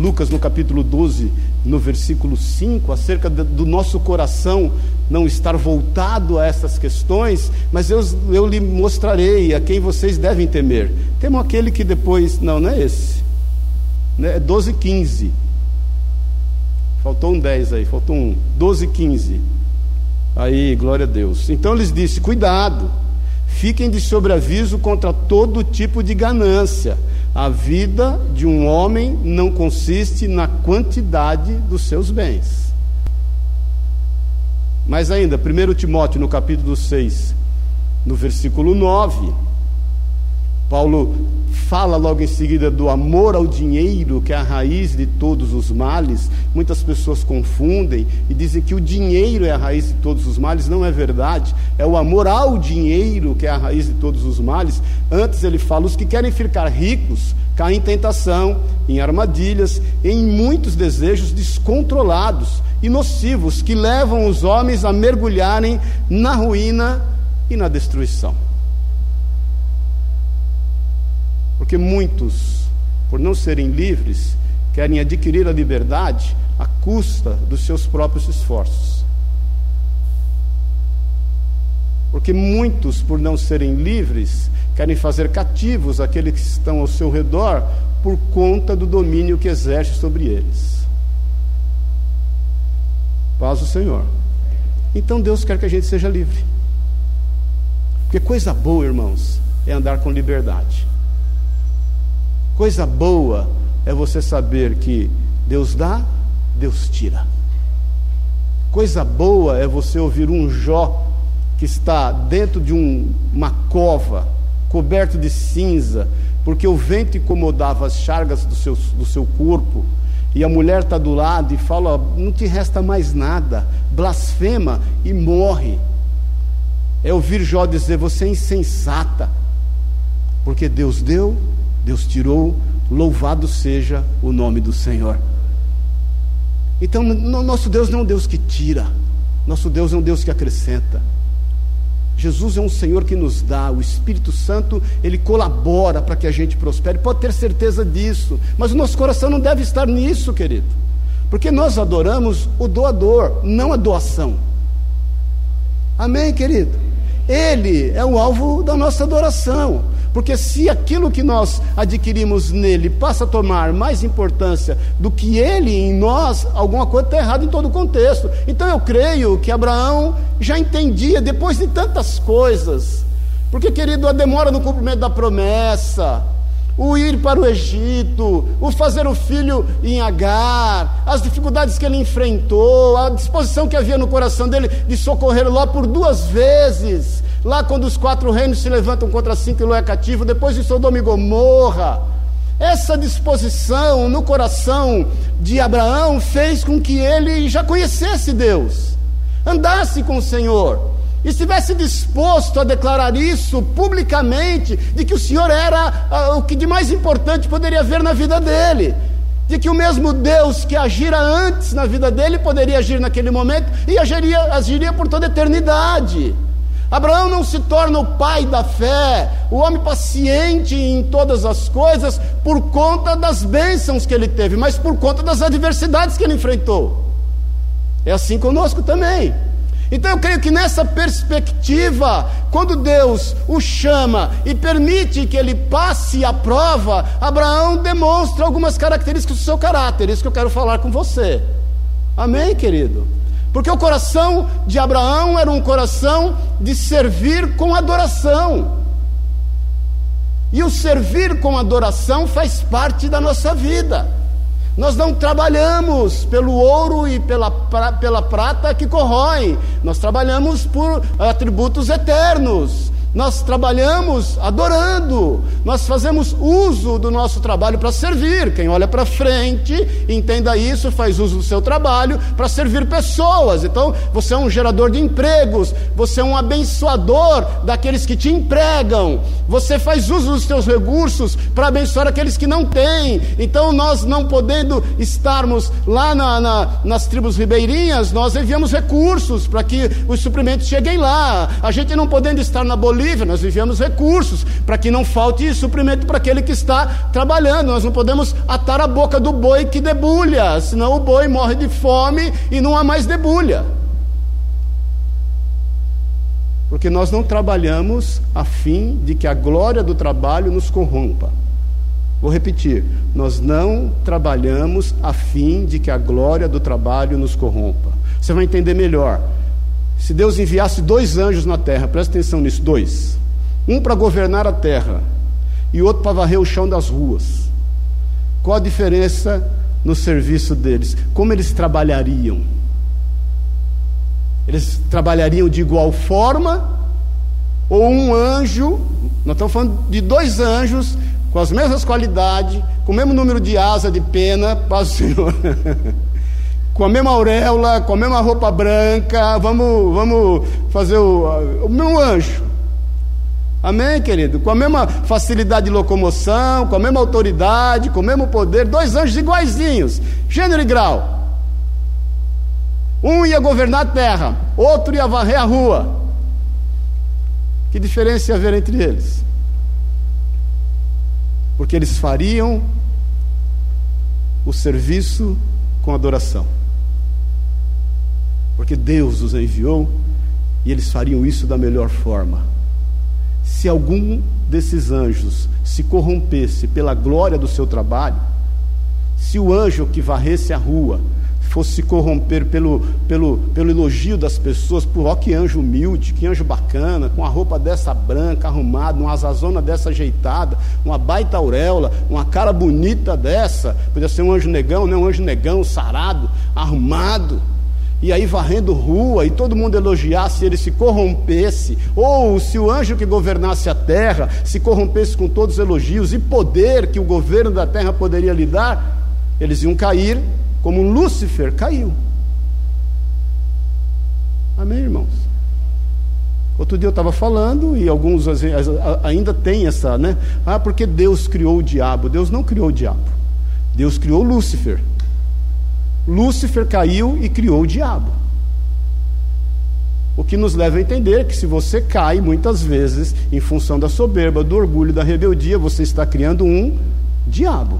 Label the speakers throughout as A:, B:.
A: Lucas no capítulo 12, no versículo 5, acerca do nosso coração não estar voltado a essas questões, mas eu, eu lhe mostrarei a quem vocês devem temer. Temam aquele que depois. Não, não é esse. Né? É 12, 15. Faltou um 10 aí, faltou um. 12, 15. Aí, glória a Deus. Então lhes disse: cuidado, fiquem de sobreaviso contra todo tipo de ganância a vida de um homem não consiste na quantidade dos seus bens. Mas ainda, 1 Timóteo, no capítulo 6, no versículo 9, Paulo fala logo em seguida do amor ao dinheiro, que é a raiz de todos os males. Muitas pessoas confundem e dizem que o dinheiro é a raiz de todos os males. Não é verdade. É o amor ao dinheiro que é a raiz de todos os males. Antes ele fala: os que querem ficar ricos caem em tentação, em armadilhas, em muitos desejos descontrolados e nocivos que levam os homens a mergulharem na ruína e na destruição. Porque muitos, por não serem livres, querem adquirir a liberdade à custa dos seus próprios esforços. Porque muitos, por não serem livres, querem fazer cativos aqueles que estão ao seu redor por conta do domínio que exerce sobre eles. Paz o Senhor. Então Deus quer que a gente seja livre. Porque coisa boa, irmãos, é andar com liberdade. Coisa boa é você saber que Deus dá, Deus tira. Coisa boa é você ouvir um Jó que está dentro de um, uma cova, coberto de cinza, porque o vento incomodava as chargas do seu, do seu corpo, e a mulher está do lado e fala: Não te resta mais nada, blasfema e morre. É ouvir Jó dizer: Você é insensata, porque Deus deu, Deus tirou, louvado seja o nome do Senhor. Então, nosso Deus não é um Deus que tira, nosso Deus é um Deus que acrescenta. Jesus é um Senhor que nos dá, o Espírito Santo, ele colabora para que a gente prospere, pode ter certeza disso, mas o nosso coração não deve estar nisso, querido, porque nós adoramos o doador, não a doação. Amém, querido? Ele é o alvo da nossa adoração. Porque se aquilo que nós adquirimos nele passa a tomar mais importância do que ele em nós, alguma coisa está errada em todo o contexto. Então eu creio que Abraão já entendia, depois de tantas coisas, porque, querido, a demora no cumprimento da promessa, o ir para o Egito, o fazer o filho em Agar, as dificuldades que ele enfrentou, a disposição que havia no coração dele de socorrer Ló por duas vezes, Lá quando os quatro reinos se levantam contra cinco e Ló é cativo, depois de Sodoma e Gomorra, essa disposição no coração de Abraão fez com que ele já conhecesse Deus, andasse com o Senhor, estivesse disposto a declarar isso publicamente, de que o Senhor era ah, o que de mais importante poderia haver na vida dele, de que o mesmo Deus que agira antes na vida dele poderia agir naquele momento e agiria, agiria por toda a eternidade. Abraão não se torna o pai da fé, o homem paciente em todas as coisas, por conta das bênçãos que ele teve, mas por conta das adversidades que ele enfrentou. É assim conosco também. Então eu creio que nessa perspectiva, quando Deus o chama e permite que ele passe a prova, Abraão demonstra algumas características do seu caráter, isso que eu quero falar com você. Amém, querido? Porque o coração de Abraão era um coração de servir com adoração. E o servir com adoração faz parte da nossa vida. Nós não trabalhamos pelo ouro e pela, pela prata que corroem, nós trabalhamos por atributos eternos. Nós trabalhamos adorando, nós fazemos uso do nosso trabalho para servir. Quem olha para frente, entenda isso, faz uso do seu trabalho para servir pessoas. Então, você é um gerador de empregos, você é um abençoador daqueles que te empregam, você faz uso dos seus recursos para abençoar aqueles que não têm. Então, nós não podendo estarmos lá na, na, nas tribos ribeirinhas, nós enviamos recursos para que os suprimentos cheguem lá. A gente não podendo estar na Bolívia, nós vivemos recursos, para que não falte suprimento para aquele que está trabalhando. Nós não podemos atar a boca do boi que debulha, senão o boi morre de fome e não há mais debulha. Porque nós não trabalhamos a fim de que a glória do trabalho nos corrompa. Vou repetir: nós não trabalhamos a fim de que a glória do trabalho nos corrompa. Você vai entender melhor. Se Deus enviasse dois anjos na terra, presta atenção nisso: dois. Um para governar a terra e outro para varrer o chão das ruas. Qual a diferença no serviço deles? Como eles trabalhariam? Eles trabalhariam de igual forma? Ou um anjo, nós estamos falando de dois anjos com as mesmas qualidades, com o mesmo número de asa de pena, para o Senhor. com a mesma auréola, com a mesma roupa branca, vamos, vamos fazer o, o mesmo anjo. Amém, querido? Com a mesma facilidade de locomoção, com a mesma autoridade, com o mesmo poder, dois anjos iguaizinhos, gênero e grau. Um ia governar a terra, outro ia varrer a rua. Que diferença ia haver entre eles? porque eles fariam o serviço com adoração. Porque Deus os enviou e eles fariam isso da melhor forma. Se algum desses anjos se corrompesse pela glória do seu trabalho, se o anjo que varresse a rua fosse se corromper pelo, pelo, pelo elogio das pessoas, por ó, que anjo humilde, que anjo bacana, com a roupa dessa branca, arrumada, uma asazona dessa ajeitada, uma baita auréola, uma cara bonita dessa, podia ser um anjo negão, né? um anjo negão, sarado, arrumado, e aí varrendo rua, e todo mundo elogiasse, ele se corrompesse, ou se o anjo que governasse a terra se corrompesse com todos os elogios e poder que o governo da terra poderia lhe dar, eles iam cair como Lúcifer caiu. Amém, irmãos? Outro dia eu estava falando, e alguns ainda têm essa, né? Ah, porque Deus criou o diabo. Deus não criou o diabo. Deus criou Lúcifer. Lúcifer caiu e criou o diabo. O que nos leva a entender que se você cai muitas vezes em função da soberba, do orgulho, da rebeldia, você está criando um diabo.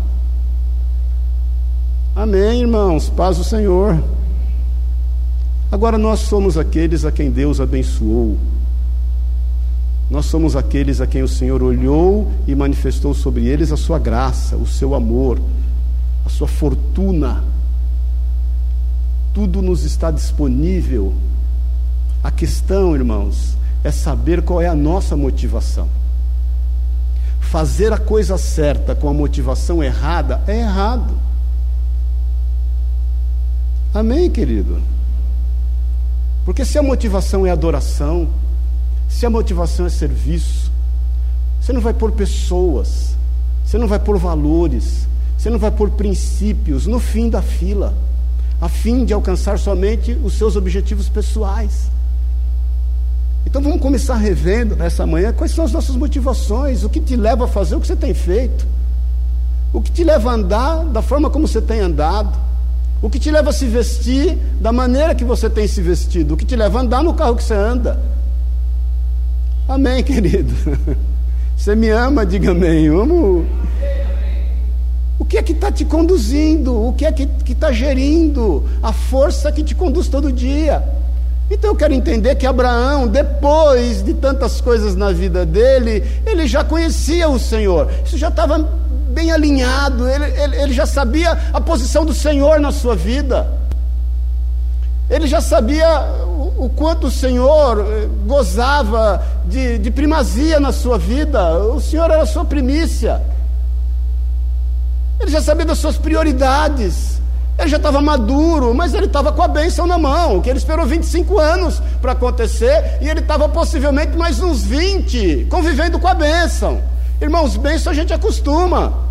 A: Amém, irmãos. Paz do Senhor. Agora nós somos aqueles a quem Deus abençoou. Nós somos aqueles a quem o Senhor olhou e manifestou sobre eles a sua graça, o seu amor, a sua fortuna. Tudo nos está disponível. A questão, irmãos, é saber qual é a nossa motivação. Fazer a coisa certa com a motivação errada é errado. Amém, querido? Porque se a motivação é adoração, se a motivação é serviço, você não vai pôr pessoas, você não vai pôr valores, você não vai pôr princípios no fim da fila, a fim de alcançar somente os seus objetivos pessoais. Então vamos começar revendo nessa manhã quais são as nossas motivações, o que te leva a fazer o que você tem feito, o que te leva a andar da forma como você tem andado. O que te leva a se vestir da maneira que você tem se vestido? O que te leva a andar no carro que você anda? Amém, querido. Você me ama, diga amém. amo. Que é que está te conduzindo? O que é que está gerindo a força que te conduz todo dia? Então eu quero entender que Abraão, depois de tantas coisas na vida dele, ele já conhecia o Senhor. Isso já estava bem alinhado, ele, ele, ele já sabia a posição do Senhor na sua vida. Ele já sabia o, o quanto o Senhor eh, gozava de, de primazia na sua vida, o Senhor era a sua primícia. Ele já sabia das suas prioridades. Ele já estava maduro, mas ele estava com a bênção na mão, que ele esperou 25 anos para acontecer, e ele estava possivelmente mais uns 20 convivendo com a bênção. Irmãos, bênção a gente acostuma.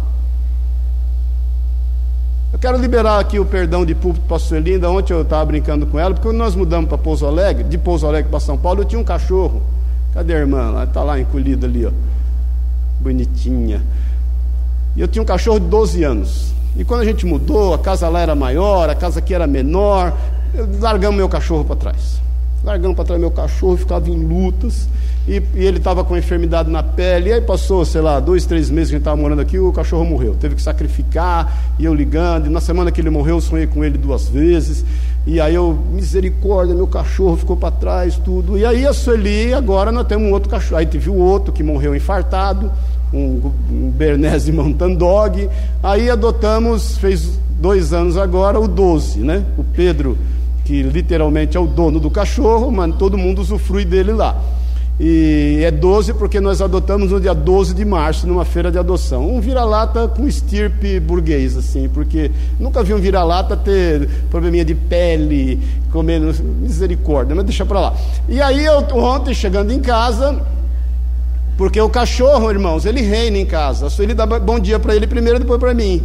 A: Eu quero liberar aqui o perdão de púlpito para a Suelinda. Ontem eu estava brincando com ela, porque quando nós mudamos para Pouso Alegre, de Pouso Alegre para São Paulo, eu tinha um cachorro. Cadê a irmã? Ela está lá encolhida ali, ó. Bonitinha. E eu tinha um cachorro de 12 anos. E quando a gente mudou, a casa lá era maior, a casa aqui era menor, largamos meu cachorro para trás. largando para trás meu cachorro, ficava em lutas, e, e ele estava com enfermidade na pele, e aí passou, sei lá, dois, três meses que a gente estava morando aqui, o cachorro morreu, teve que sacrificar, e eu ligando, e na semana que ele morreu, eu sonhei com ele duas vezes, e aí eu, misericórdia, meu cachorro ficou para trás, tudo, e aí a Sueli, agora nós temos um outro cachorro, aí teve o outro que morreu infartado, um, um Bernese Mountain Dog, aí adotamos, fez dois anos agora, o 12, né, o Pedro que literalmente é o dono do cachorro, mas todo mundo usufrui dele lá. E é 12 porque nós adotamos no dia 12 de março, numa feira de adoção. Um vira-lata com estirpe burguês, assim, porque nunca vi um vira-lata ter probleminha de pele, comendo misericórdia, mas deixa para lá. E aí eu ontem, chegando em casa, porque o cachorro, irmãos, ele reina em casa. Ele dá bom dia para ele primeiro, depois para mim.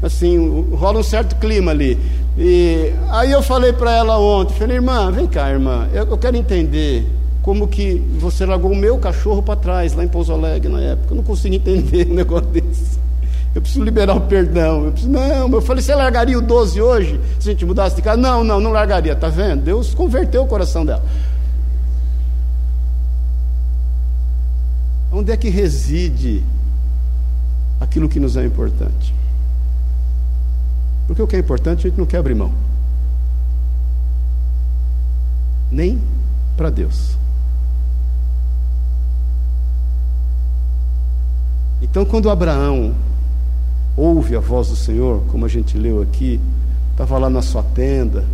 A: Assim, rola um certo clima ali. E aí eu falei para ela ontem, falei, irmã, vem cá, irmã, eu, eu, quero entender como que você largou o meu cachorro para trás, lá em Pouso Alegre na época. Eu não consigo entender um negócio desse. Eu preciso liberar o perdão. Eu preciso, não, eu falei, você largaria o 12 hoje? Se a gente mudasse de casa? Não, não, não largaria, tá vendo? Deus converteu o coração dela. Onde é que reside aquilo que nos é importante? Porque o que é importante a gente não quer abrir mão. Nem para Deus. Então, quando Abraão ouve a voz do Senhor, como a gente leu aqui, estava lá na sua tenda,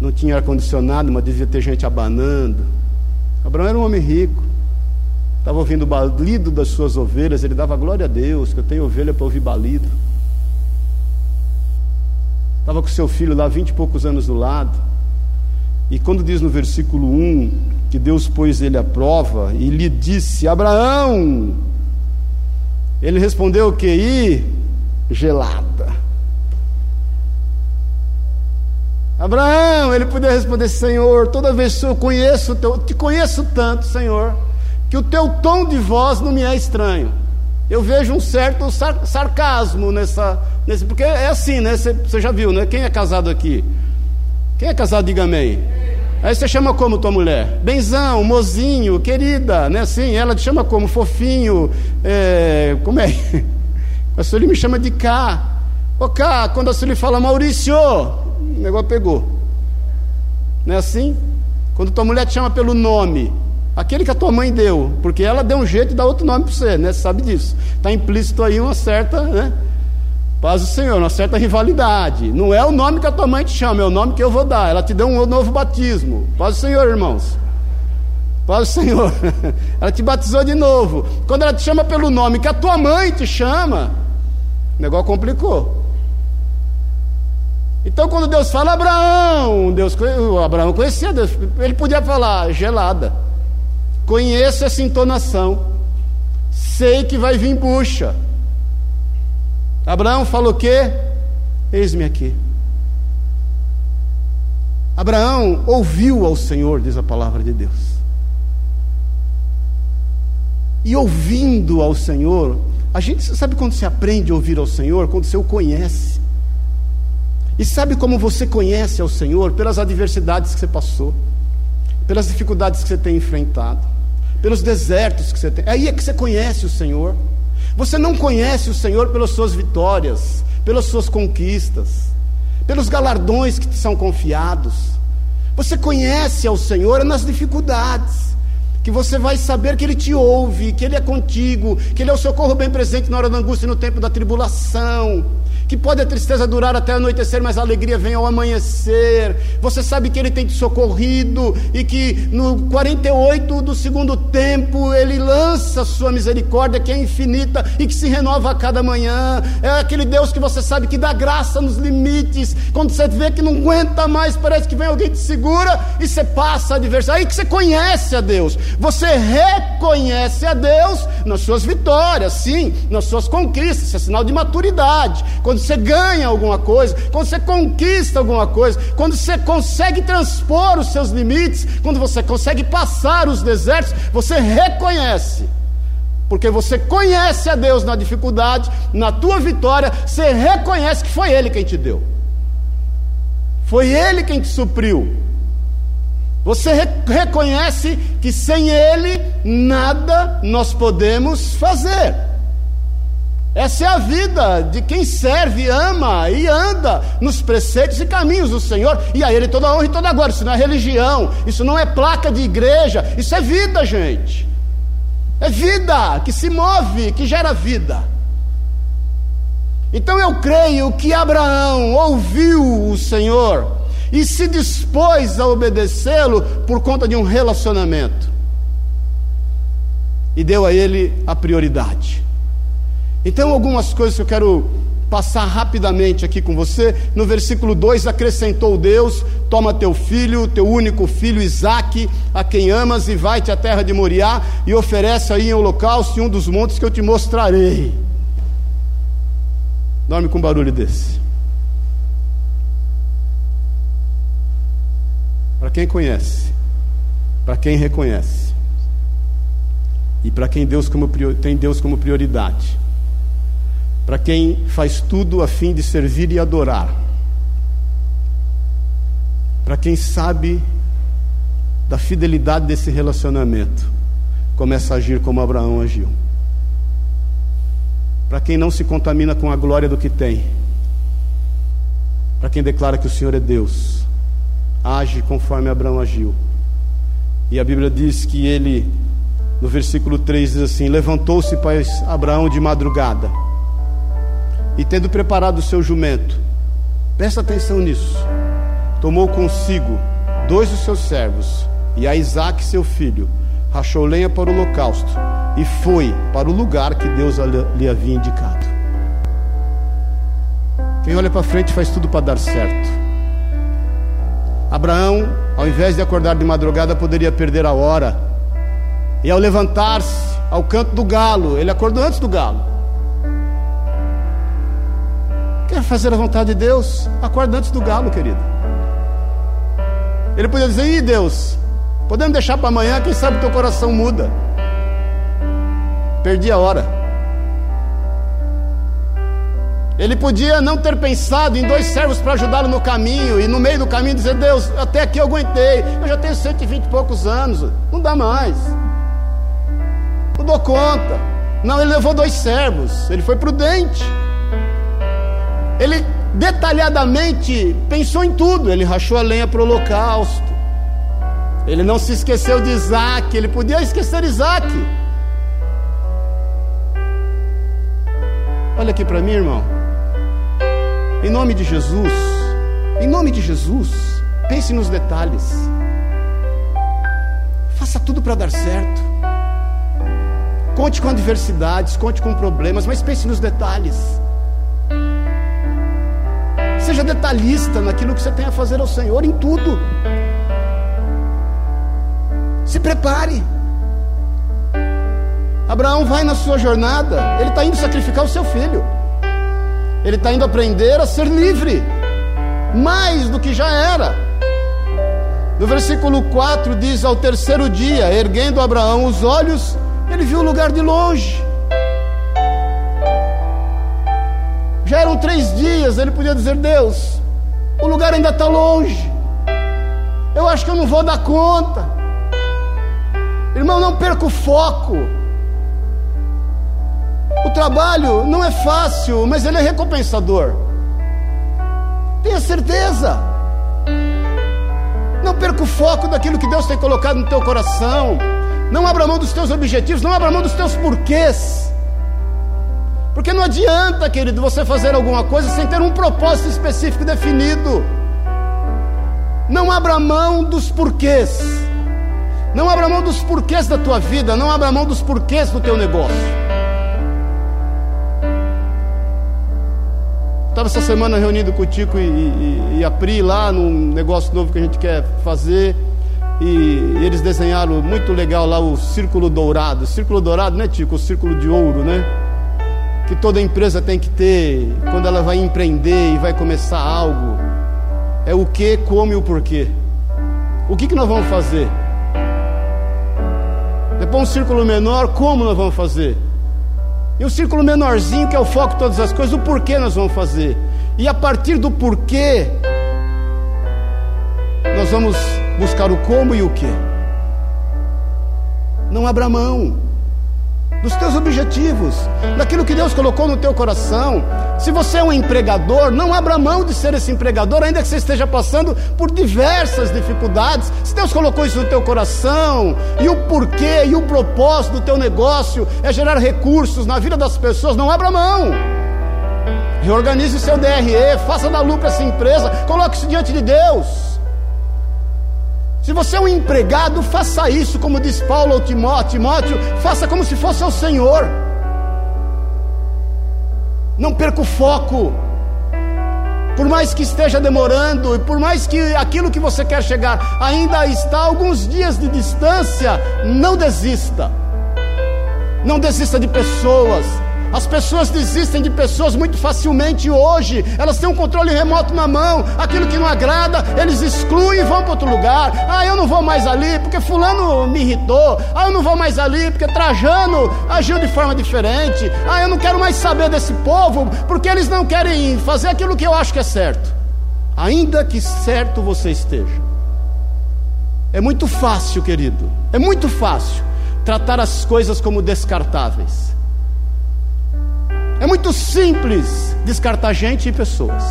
A: não tinha ar-condicionado, mas devia ter gente abanando. Abraão era um homem rico, estava ouvindo o balido das suas ovelhas, ele dava glória a Deus, que eu tenho ovelha para ouvir balido. Estava com seu filho lá, vinte e poucos anos do lado. E quando diz no versículo 1 que Deus pôs ele à prova e lhe disse: Abraão, ele respondeu o que? I, gelada. Abraão, ele podia responder: Senhor, toda vez que eu conheço, teu, te conheço tanto, Senhor, que o teu tom de voz não me é estranho. Eu vejo um certo sar, sarcasmo nessa, nesse, porque é assim, né? Você já viu, né? Quem é casado aqui? Quem é casado, diga amém. Aí você chama como tua mulher? Benzão, mozinho, querida, né? Assim, ela te chama como fofinho, é, como é? A Sueli me chama de cá. Ô cá, quando a Sueli fala Maurício, o negócio pegou. Não é assim? Quando tua mulher te chama pelo nome, Aquele que a tua mãe deu, porque ela deu um jeito de dar outro nome para você, né? Você sabe disso. Está implícito aí uma certa, né? Paz do Senhor, uma certa rivalidade. Não é o nome que a tua mãe te chama, é o nome que eu vou dar. Ela te deu um novo batismo. Paz do Senhor, irmãos. Paz do Senhor. Ela te batizou de novo. Quando ela te chama pelo nome que a tua mãe te chama, o negócio complicou. Então, quando Deus fala Abraão, Deus, Abraão conhecia Deus, ele podia falar gelada. Conheço essa entonação. Sei que vai vir bucha. Abraão falou o quê? Eis-me aqui. Abraão ouviu ao Senhor, diz a palavra de Deus. E ouvindo ao Senhor, a gente sabe quando você aprende a ouvir ao Senhor? Quando você o conhece. E sabe como você conhece ao Senhor? Pelas adversidades que você passou, pelas dificuldades que você tem enfrentado pelos desertos que você tem. Aí é que você conhece o Senhor. Você não conhece o Senhor pelas suas vitórias, pelas suas conquistas, pelos galardões que te são confiados. Você conhece ao Senhor nas dificuldades, que você vai saber que Ele te ouve, que Ele é contigo, que Ele é o socorro bem presente na hora da angústia e no tempo da tribulação que pode a tristeza durar até anoitecer, mas a alegria vem ao amanhecer. Você sabe que Ele tem te socorrido e que no 48 do segundo tempo Ele lança a sua misericórdia que é infinita e que se renova a cada manhã. É aquele Deus que você sabe que dá graça nos limites. Quando você vê que não aguenta mais, parece que vem alguém te segura e você passa a adversidade. Aí que você conhece a Deus. Você reconhece a Deus nas suas vitórias, sim, nas suas conquistas. Isso é sinal de maturidade. Quando você ganha alguma coisa, quando você conquista alguma coisa, quando você consegue transpor os seus limites, quando você consegue passar os desertos, você reconhece. Porque você conhece a Deus na dificuldade, na tua vitória, você reconhece que foi Ele quem te deu. Foi Ele quem te supriu. Você reconhece que sem Ele nada nós podemos fazer. Essa é a vida de quem serve, ama e anda nos preceitos e caminhos do Senhor, e a Ele toda honra e toda glória. Isso não é religião, isso não é placa de igreja, isso é vida, gente. É vida que se move, que gera vida. Então eu creio que Abraão ouviu o Senhor e se dispôs a obedecê-lo por conta de um relacionamento, e deu a ele a prioridade. Então, algumas coisas que eu quero passar rapidamente aqui com você. No versículo 2, acrescentou Deus: Toma teu filho, teu único filho Isaque, a quem amas, e vai-te à terra de Moriá, e oferece aí em holocausto em um dos montes que eu te mostrarei. Dorme com um barulho desse. Para quem conhece, para quem reconhece, e para quem Deus como, tem Deus como prioridade para quem faz tudo a fim de servir e adorar, para quem sabe da fidelidade desse relacionamento, começa a agir como Abraão agiu. Para quem não se contamina com a glória do que tem, para quem declara que o Senhor é Deus, age conforme Abraão agiu. E a Bíblia diz que ele, no versículo 3, diz assim: Levantou-se, pois, Abraão de madrugada e tendo preparado o seu jumento, presta atenção nisso, tomou consigo dois dos seus servos e a Isaac seu filho, rachou lenha para o holocausto e foi para o lugar que Deus lhe havia indicado. Quem olha para frente faz tudo para dar certo. Abraão, ao invés de acordar de madrugada, poderia perder a hora. E ao levantar-se ao canto do galo, ele acordou antes do galo. Quer fazer a vontade de Deus? Acorda antes do galo, querido. Ele podia dizer: Ih, Deus, podemos deixar para amanhã, quem sabe teu coração muda. Perdi a hora. Ele podia não ter pensado em dois servos para ajudá-lo no caminho, e no meio do caminho dizer: Deus, até aqui eu aguentei, eu já tenho 120 e poucos anos, não dá mais, não dou conta. Não, ele levou dois servos, ele foi prudente. Ele detalhadamente pensou em tudo. Ele rachou a lenha para o holocausto. Ele não se esqueceu de Isaac. Ele podia esquecer Isaac. Olha aqui para mim, irmão. Em nome de Jesus, em nome de Jesus, pense nos detalhes. Faça tudo para dar certo. Conte com adversidades, conte com problemas, mas pense nos detalhes. Seja detalhista naquilo que você tem a fazer ao Senhor, em tudo. Se prepare. Abraão vai na sua jornada, ele está indo sacrificar o seu filho, ele está indo aprender a ser livre, mais do que já era. No versículo 4 diz: Ao terceiro dia, erguendo Abraão os olhos, ele viu o lugar de longe. Já eram três dias, ele podia dizer: Deus, o lugar ainda está longe. Eu acho que eu não vou dar conta. Irmão, não perca o foco. O trabalho não é fácil, mas ele é recompensador. Tenha certeza. Não perca o foco daquilo que Deus tem colocado no teu coração. Não abra mão dos teus objetivos, não abra mão dos teus porquês. Porque não adianta, querido, você fazer alguma coisa sem ter um propósito específico definido. Não abra mão dos porquês. Não abra mão dos porquês da tua vida. Não abra mão dos porquês do teu negócio. Estava essa semana reunido com o Tico e, e, e a Pri lá num negócio novo que a gente quer fazer. E eles desenharam muito legal lá o círculo dourado. Círculo dourado, né, Tico? O círculo de ouro, né? Que toda empresa tem que ter quando ela vai empreender e vai começar algo é o que, como e o porquê. O que, que nós vamos fazer? Depois um círculo menor, como nós vamos fazer? E o um círculo menorzinho, que é o foco de todas as coisas, o porquê nós vamos fazer. E a partir do porquê, nós vamos buscar o como e o que. Não abra mão dos teus objetivos, daquilo que Deus colocou no teu coração. Se você é um empregador, não abra mão de ser esse empregador, ainda que você esteja passando por diversas dificuldades. Se Deus colocou isso no teu coração, e o porquê e o propósito do teu negócio é gerar recursos na vida das pessoas, não abra mão. Reorganize o seu DRE, faça da lucro essa empresa, coloque isso diante de Deus. Se você é um empregado, faça isso, como diz Paulo ao Timóteo, Timóteo, faça como se fosse o Senhor. Não perca o foco. Por mais que esteja demorando, e por mais que aquilo que você quer chegar ainda está alguns dias de distância, não desista. Não desista de pessoas, as pessoas desistem de pessoas muito facilmente hoje. Elas têm um controle remoto na mão. Aquilo que não agrada, eles excluem e vão para outro lugar. Ah, eu não vou mais ali porque fulano me irritou. Ah, eu não vou mais ali porque Trajano agiu de forma diferente. Ah, eu não quero mais saber desse povo porque eles não querem fazer aquilo que eu acho que é certo. Ainda que certo você esteja. É muito fácil, querido. É muito fácil tratar as coisas como descartáveis. É muito simples descartar gente e pessoas.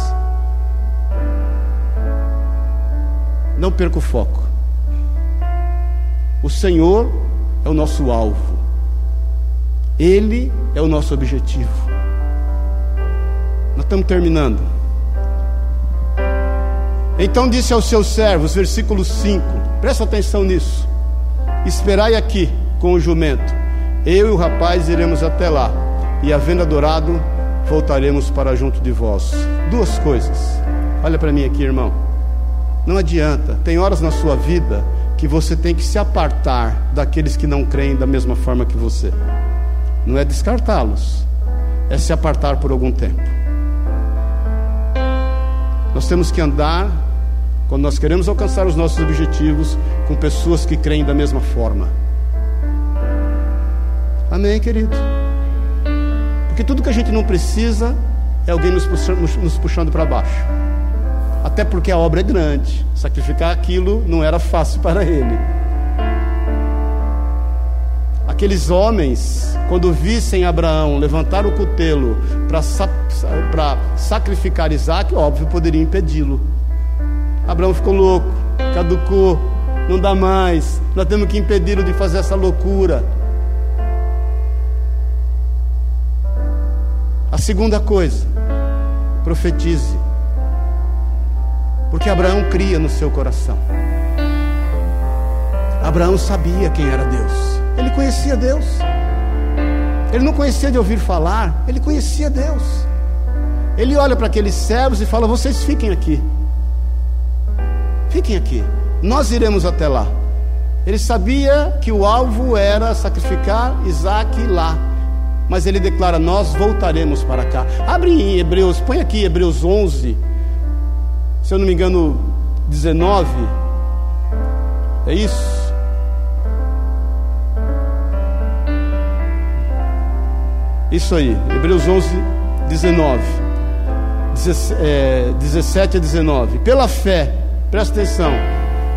A: Não perca o foco. O Senhor é o nosso alvo. Ele é o nosso objetivo. Nós estamos terminando. Então disse aos seus servos, versículo 5, presta atenção nisso. Esperai aqui com o jumento. Eu e o rapaz iremos até lá e havendo adorado, voltaremos para junto de vós. Duas coisas. Olha para mim aqui, irmão. Não adianta, tem horas na sua vida que você tem que se apartar daqueles que não creem da mesma forma que você. Não é descartá-los, é se apartar por algum tempo. Nós temos que andar, quando nós queremos alcançar os nossos objetivos, com pessoas que creem da mesma forma. Amém, querido? Porque tudo que a gente não precisa é alguém nos puxando, puxando para baixo. Até porque a obra é grande. Sacrificar aquilo não era fácil para ele. Aqueles homens, quando vissem Abraão levantar o cutelo para sacrificar Isaac, óbvio, poderiam impedi-lo. Abraão ficou louco, caducou, não dá mais, nós temos que impedi-lo de fazer essa loucura. A segunda coisa, profetize. Porque Abraão cria no seu coração. Abraão sabia quem era Deus. Ele conhecia Deus. Ele não conhecia de ouvir falar, ele conhecia Deus. Ele olha para aqueles servos e fala: Vocês fiquem aqui. Fiquem aqui. Nós iremos até lá. Ele sabia que o alvo era sacrificar Isaac lá mas ele declara: Nós voltaremos para cá. Abre em Hebreus, põe aqui Hebreus 11, se eu não me engano, 19. É isso? Isso aí, Hebreus 11, 19. 17 a 19. Pela fé, presta atenção.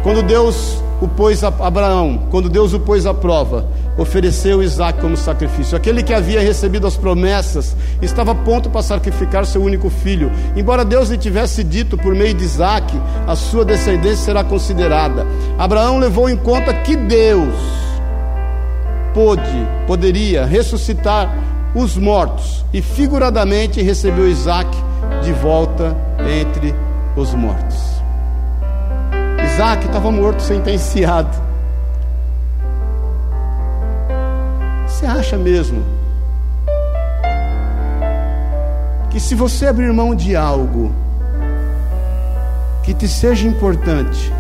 A: Quando Deus o pôs a Abraão, quando Deus o pôs à prova, ofereceu Isaac como sacrifício. Aquele que havia recebido as promessas estava a ponto para sacrificar seu único filho. Embora Deus lhe tivesse dito por meio de Isaac, a sua descendência será considerada. Abraão levou em conta que Deus pôde, poderia ressuscitar os mortos e figuradamente recebeu Isaac de volta entre os mortos. Isaac estava morto, sentenciado. Você acha mesmo que se você abrir mão de algo que te seja importante,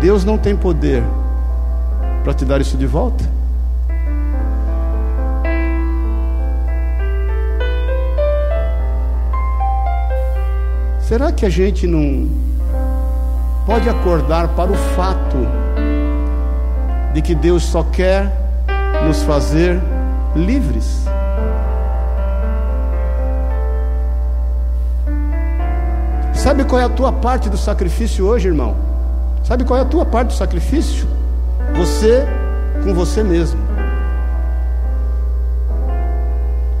A: Deus não tem poder para te dar isso de volta? Será que a gente não pode acordar para o fato de que Deus só quer nos fazer livres. Sabe qual é a tua parte do sacrifício hoje, irmão? Sabe qual é a tua parte do sacrifício? Você com você mesmo.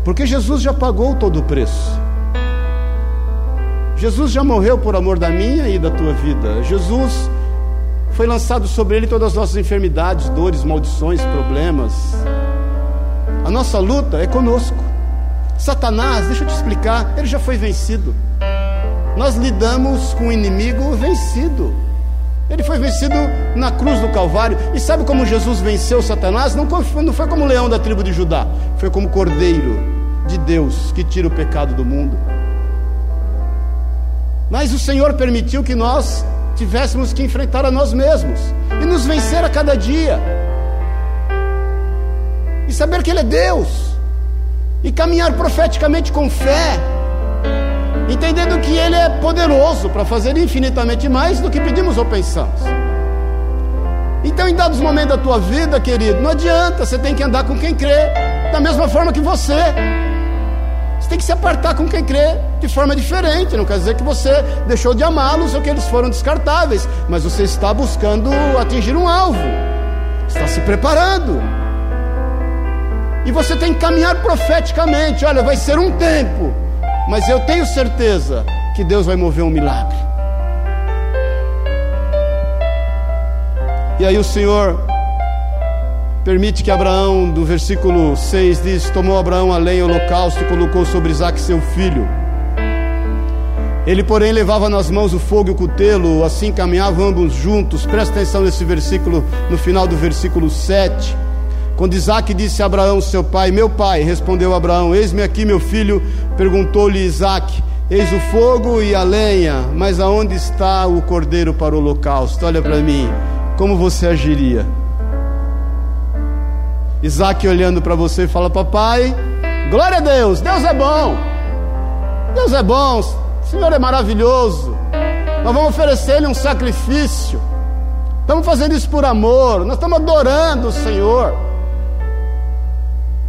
A: Porque Jesus já pagou todo o preço. Jesus já morreu por amor da minha e da tua vida. Jesus foi lançado sobre ele todas as nossas enfermidades, dores, maldições, problemas. A nossa luta é conosco. Satanás, deixa eu te explicar, ele já foi vencido. Nós lidamos com o inimigo vencido. Ele foi vencido na cruz do Calvário. E sabe como Jesus venceu Satanás? Não foi, como leão da tribo de Judá, foi como cordeiro de Deus que tira o pecado do mundo. Mas o Senhor permitiu que nós tivéssemos que enfrentar a nós mesmos e nos vencer a cada dia. E saber que Ele é Deus. E caminhar profeticamente com fé entendendo que Ele é poderoso para fazer infinitamente mais do que pedimos ou pensamos. Então, em dados momentos da tua vida, querido, não adianta, você tem que andar com quem crê, da mesma forma que você. Tem que se apartar com quem crê de forma diferente. Não quer dizer que você deixou de amá-los ou que eles foram descartáveis, mas você está buscando atingir um alvo, está se preparando. E você tem que caminhar profeticamente. Olha, vai ser um tempo mas eu tenho certeza que Deus vai mover um milagre. E aí o Senhor permite que Abraão, do versículo 6 diz: Tomou Abraão a lenha, holocausto e colocou sobre Isaac seu filho. Ele, porém, levava nas mãos o fogo e o cutelo, assim caminhavam ambos juntos. Presta atenção nesse versículo, no final do versículo 7. Quando Isaac disse a Abraão, seu pai, meu pai, respondeu Abraão: Eis-me aqui, meu filho. Perguntou-lhe Isaac: Eis o fogo e a lenha, mas aonde está o cordeiro para o holocausto? Olha para mim, como você agiria? Isaac olhando para você fala: Papai, glória a Deus, Deus é bom, Deus é bom, o Senhor é maravilhoso. Nós vamos oferecer-lhe um sacrifício, estamos fazendo isso por amor, nós estamos adorando o Senhor.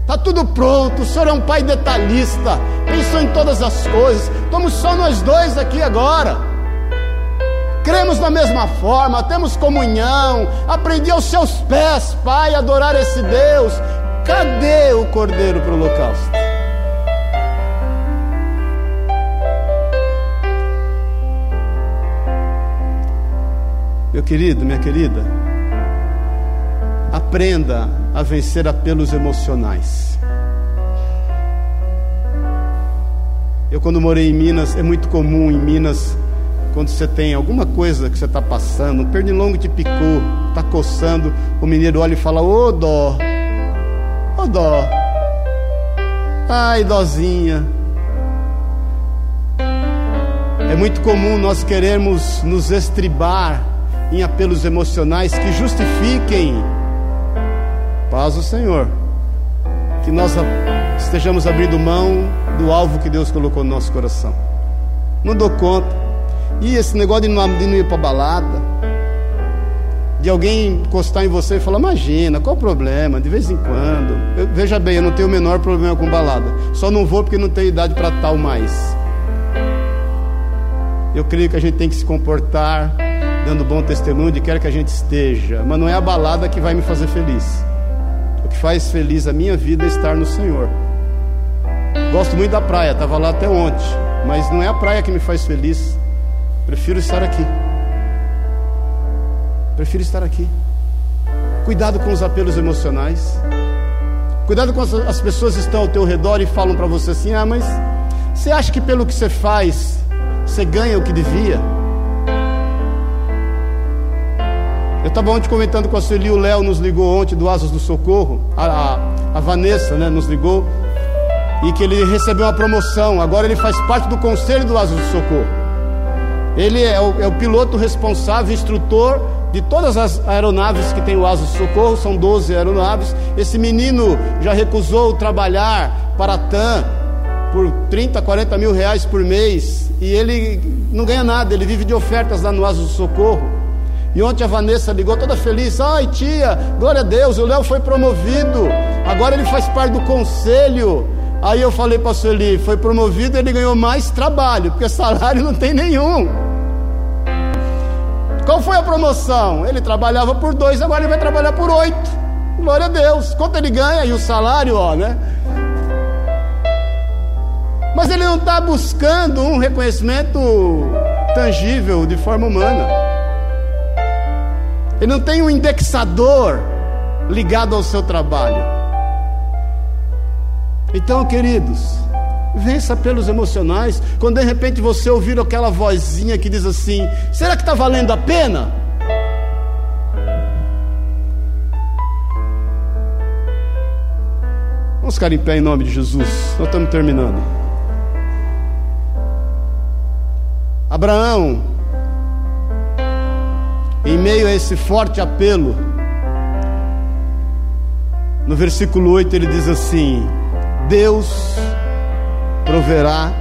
A: Está tudo pronto, o senhor é um pai detalhista, pensou em todas as coisas. Estamos só nós dois aqui agora. Cremos da mesma forma, temos comunhão. Aprendi aos seus pés, pai, adorar esse Deus. Cadê o cordeiro para o holocausto? Meu querido, minha querida, aprenda a vencer apelos emocionais. Eu, quando morei em Minas, é muito comum em Minas, quando você tem alguma coisa que você está passando, um pernilongo te picou, está coçando, o mineiro olha e fala: Ô oh, dó, ô oh, dó, ai dózinha. É muito comum nós queremos nos estribar em apelos emocionais que justifiquem Paz o Senhor. Que nós estejamos abrindo mão do alvo que Deus colocou no nosso coração. Não dou conta. E esse negócio de não, de não ir para balada, de alguém encostar em você e falar: Imagina, qual o problema? De vez em quando. Eu, veja bem, eu não tenho o menor problema com balada. Só não vou porque não tenho idade para tal mais. Eu creio que a gente tem que se comportar dando bom testemunho de quer que a gente esteja, mas não é a balada que vai me fazer feliz que faz feliz a minha vida é estar no Senhor. Gosto muito da praia, estava lá até ontem, mas não é a praia que me faz feliz. Prefiro estar aqui. Prefiro estar aqui. Cuidado com os apelos emocionais. Cuidado com as, as pessoas que estão ao teu redor e falam para você assim: ah, mas você acha que pelo que você faz, você ganha o que devia? Eu estava ontem comentando com a Sueli, o Léo nos ligou ontem do Asas do Socorro, a, a, a Vanessa né, nos ligou, e que ele recebeu uma promoção, agora ele faz parte do conselho do Asas do Socorro. Ele é o, é o piloto responsável, instrutor de todas as aeronaves que tem o Asas do Socorro, são 12 aeronaves. Esse menino já recusou trabalhar para a TAM por 30, 40 mil reais por mês, e ele não ganha nada, ele vive de ofertas lá no Asas do Socorro. E ontem a Vanessa ligou toda feliz: Ai, tia, glória a Deus, o Léo foi promovido, agora ele faz parte do conselho. Aí eu falei para a Sueli: Foi promovido, ele ganhou mais trabalho, porque salário não tem nenhum. Qual foi a promoção? Ele trabalhava por dois, agora ele vai trabalhar por oito. Glória a Deus. Quanto ele ganha? E o salário, ó, né? Mas ele não está buscando um reconhecimento tangível de forma humana. Ele não tem um indexador ligado ao seu trabalho. Então, queridos, vença pelos emocionais. Quando de repente você ouvir aquela vozinha que diz assim: será que está valendo a pena? Vamos ficar em pé em nome de Jesus. Nós estamos terminando. Abraão, em meio a esse forte apelo, no versículo 8 ele diz assim: Deus proverá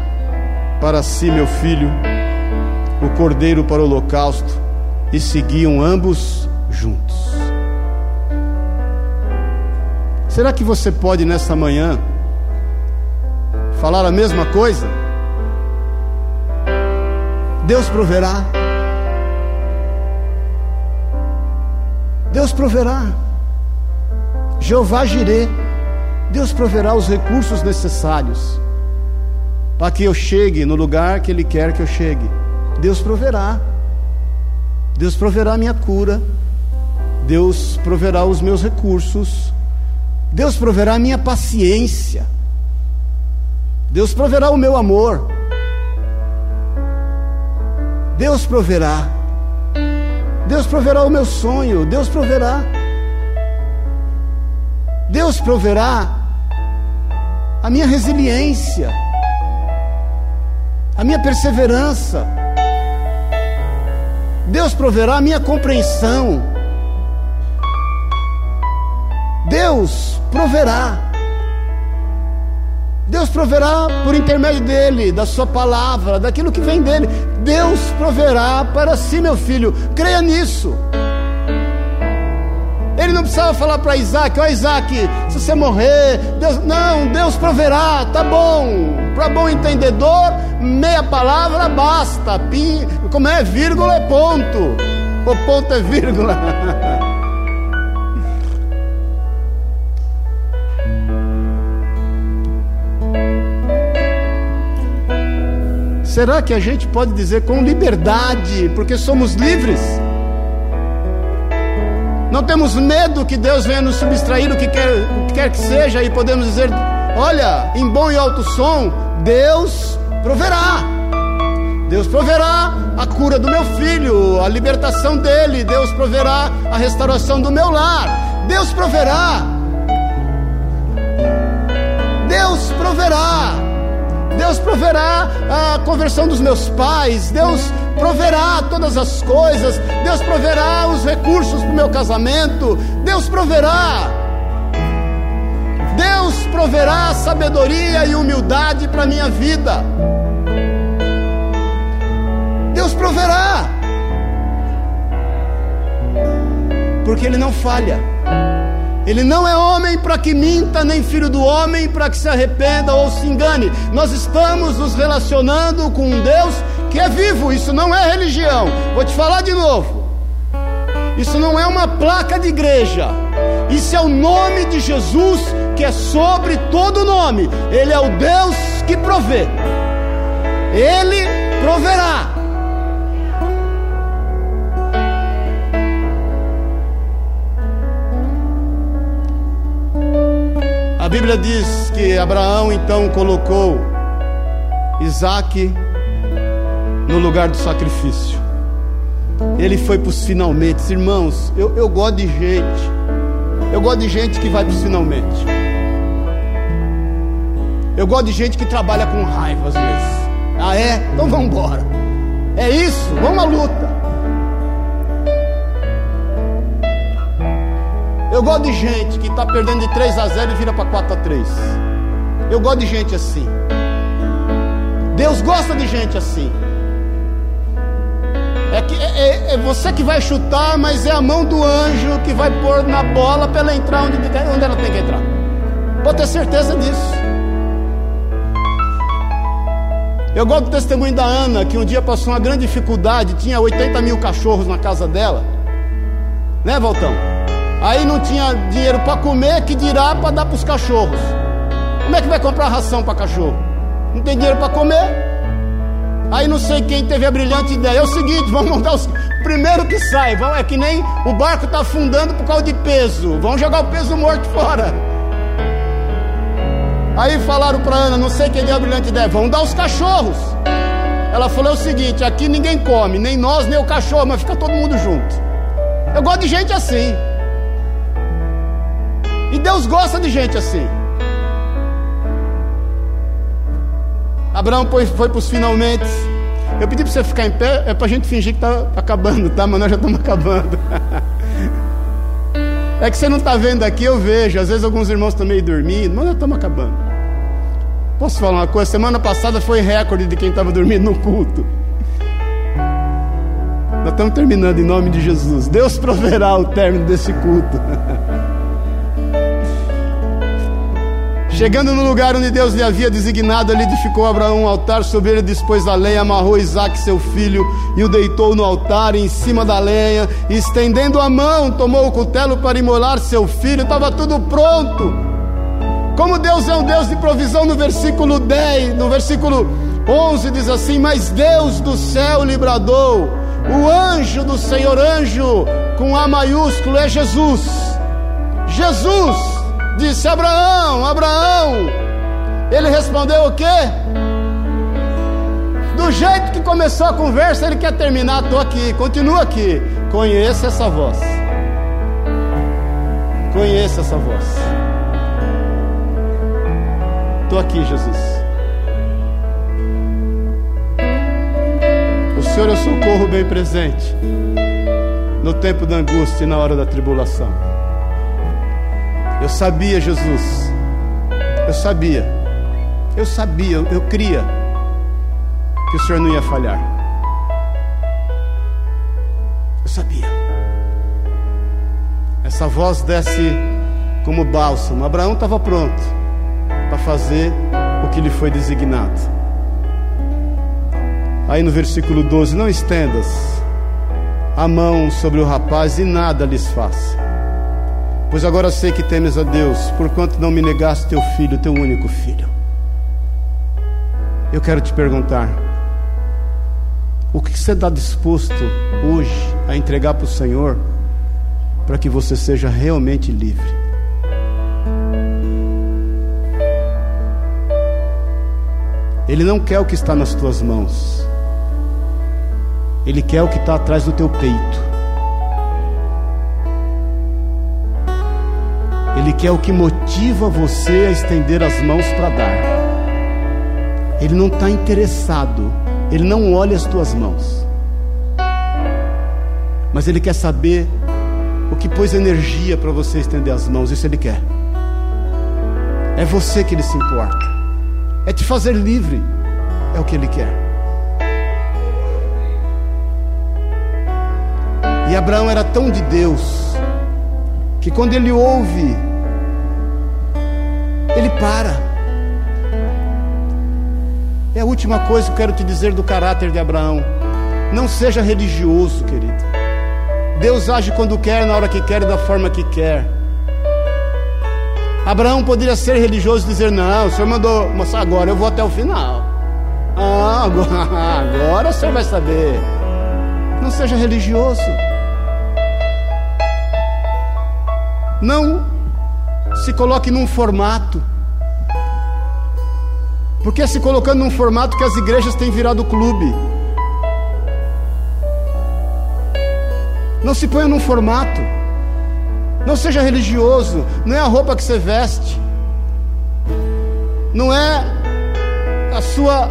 A: para si, meu filho, o cordeiro para o holocausto, e seguiam ambos juntos. Será que você pode nessa manhã falar a mesma coisa? Deus proverá. Deus proverá. Jeová Jireh. Deus proverá os recursos necessários para que eu chegue no lugar que Ele quer que eu chegue. Deus proverá. Deus proverá a minha cura. Deus proverá os meus recursos. Deus proverá a minha paciência. Deus proverá o meu amor. Deus proverá. Deus proverá o meu sonho. Deus proverá. Deus proverá a minha resiliência, a minha perseverança. Deus proverá a minha compreensão. Deus proverá. Deus proverá por intermédio dele, da sua palavra, daquilo que vem dele. Deus proverá para si, meu filho. Creia nisso. Ele não precisava falar para Isaac: Ó oh, Isaac, se você morrer, Deus. Não, Deus proverá, tá bom. Para bom entendedor, meia palavra basta. Como é vírgula é ponto. O ponto é vírgula. Será que a gente pode dizer com liberdade, porque somos livres? Não temos medo que Deus venha nos subtrair o que quer, o que quer que seja e podemos dizer: olha, em bom e alto som, Deus proverá. Deus proverá a cura do meu filho, a libertação dele. Deus proverá a restauração do meu lar. Deus proverá. Deus proverá. Deus proverá a conversão dos meus pais. Deus proverá todas as coisas, Deus proverá os recursos para o meu casamento, Deus proverá. Deus proverá sabedoria e humildade para a minha vida. Deus proverá. Porque Ele não falha. Ele não é homem para que minta, nem filho do homem para que se arrependa ou se engane. Nós estamos nos relacionando com um Deus que é vivo, isso não é religião. Vou te falar de novo. Isso não é uma placa de igreja. Isso é o nome de Jesus que é sobre todo nome. Ele é o Deus que provê. Ele proverá. A Bíblia diz que Abraão então colocou Isaac no lugar do sacrifício. Ele foi para os finalmente. Irmãos, eu, eu gosto de gente. Eu gosto de gente que vai para os finalmente. Eu gosto de gente que trabalha com raiva às vezes. Ah, é? Então vamos embora. É isso, vamos à luta. Eu gosto de gente que está perdendo de 3 a 0 e vira para 4 a 3. Eu gosto de gente assim. Deus gosta de gente assim. É, que, é, é, é, você que vai chutar, mas é a mão do anjo que vai pôr na bola para ela entrar onde, onde ela tem que entrar. Pode ter certeza disso. Eu gosto do testemunho da Ana, que um dia passou uma grande dificuldade, tinha 80 mil cachorros na casa dela. Né, Valtão? Aí não tinha dinheiro para comer, que dirá para dar para os cachorros. Como é que vai comprar ração para cachorro? Não tem dinheiro para comer. Aí não sei quem teve a brilhante ideia. É o seguinte, vamos montar os. Primeiro que sai, é que nem o barco está afundando por causa de peso. Vamos jogar o peso morto fora. Aí falaram para Ana, não sei quem deu a brilhante ideia, vamos dar os cachorros. Ela falou o seguinte: aqui ninguém come, nem nós, nem o cachorro, mas fica todo mundo junto. Eu gosto de gente assim. E Deus gosta de gente assim. Abraão foi, foi para os finalmente. Eu pedi para você ficar em pé, é para a gente fingir que está acabando, tá? Mas nós já estamos acabando. é que você não está vendo aqui, eu vejo. Às vezes alguns irmãos estão meio dormindo, mas nós estamos acabando. Posso falar uma coisa? Semana passada foi recorde de quem estava dormindo no culto. Nós estamos terminando em nome de Jesus. Deus proverá o término desse culto. Chegando no lugar onde Deus lhe havia designado, ele edificou Abraão um altar, sobre ele dispôs a lenha, amarrou Isaac, seu filho, e o deitou no altar, em cima da lenha, e estendendo a mão, tomou o cutelo para imolar seu filho, estava tudo pronto. Como Deus é um Deus de provisão, no versículo 10, no versículo 11 diz assim: Mas Deus do céu lhe bradou, o anjo do Senhor, anjo com A maiúsculo, é Jesus. Jesus disse: Abraão, Abraão. Ele respondeu o quê? Do jeito que começou a conversa, ele quer terminar. Estou aqui, continua aqui. Conheça essa voz. Conheça essa voz. Estou aqui, Jesus. O Senhor é o socorro bem presente no tempo da angústia e na hora da tribulação. Eu sabia, Jesus. Eu sabia. Eu sabia, eu, cria que o Senhor não ia falhar. Eu sabia. Essa voz desce como bálsamo. Abraão estava pronto para fazer o que lhe foi designado. Aí no versículo 12: Não estendas a mão sobre o rapaz e nada lhes faça Pois agora sei que temes a Deus, porquanto não me negaste teu filho, teu único filho. Eu quero te perguntar: o que você está disposto hoje a entregar para o Senhor para que você seja realmente livre? Ele não quer o que está nas tuas mãos, Ele quer o que está atrás do teu peito. Ele quer o que motiva você a estender as mãos para dar. Ele não está interessado, ele não olha as tuas mãos, mas ele quer saber o que pôs energia para você estender as mãos. Isso ele quer. É você que ele se importa, é te fazer livre, é o que ele quer. E Abraão era tão de Deus que quando ele ouve ele para. É a última coisa que eu quero te dizer do caráter de Abraão. Não seja religioso, querido. Deus age quando quer, na hora que quer e da forma que quer. Abraão poderia ser religioso e dizer: Não, o senhor mandou mostrar agora, eu vou até o final. Ah, agora, agora o senhor vai saber. Não seja religioso. Não se coloque num formato. Porque se colocando num formato que as igrejas têm virado clube. Não se ponha num formato. Não seja religioso. Não é a roupa que você veste. Não é a sua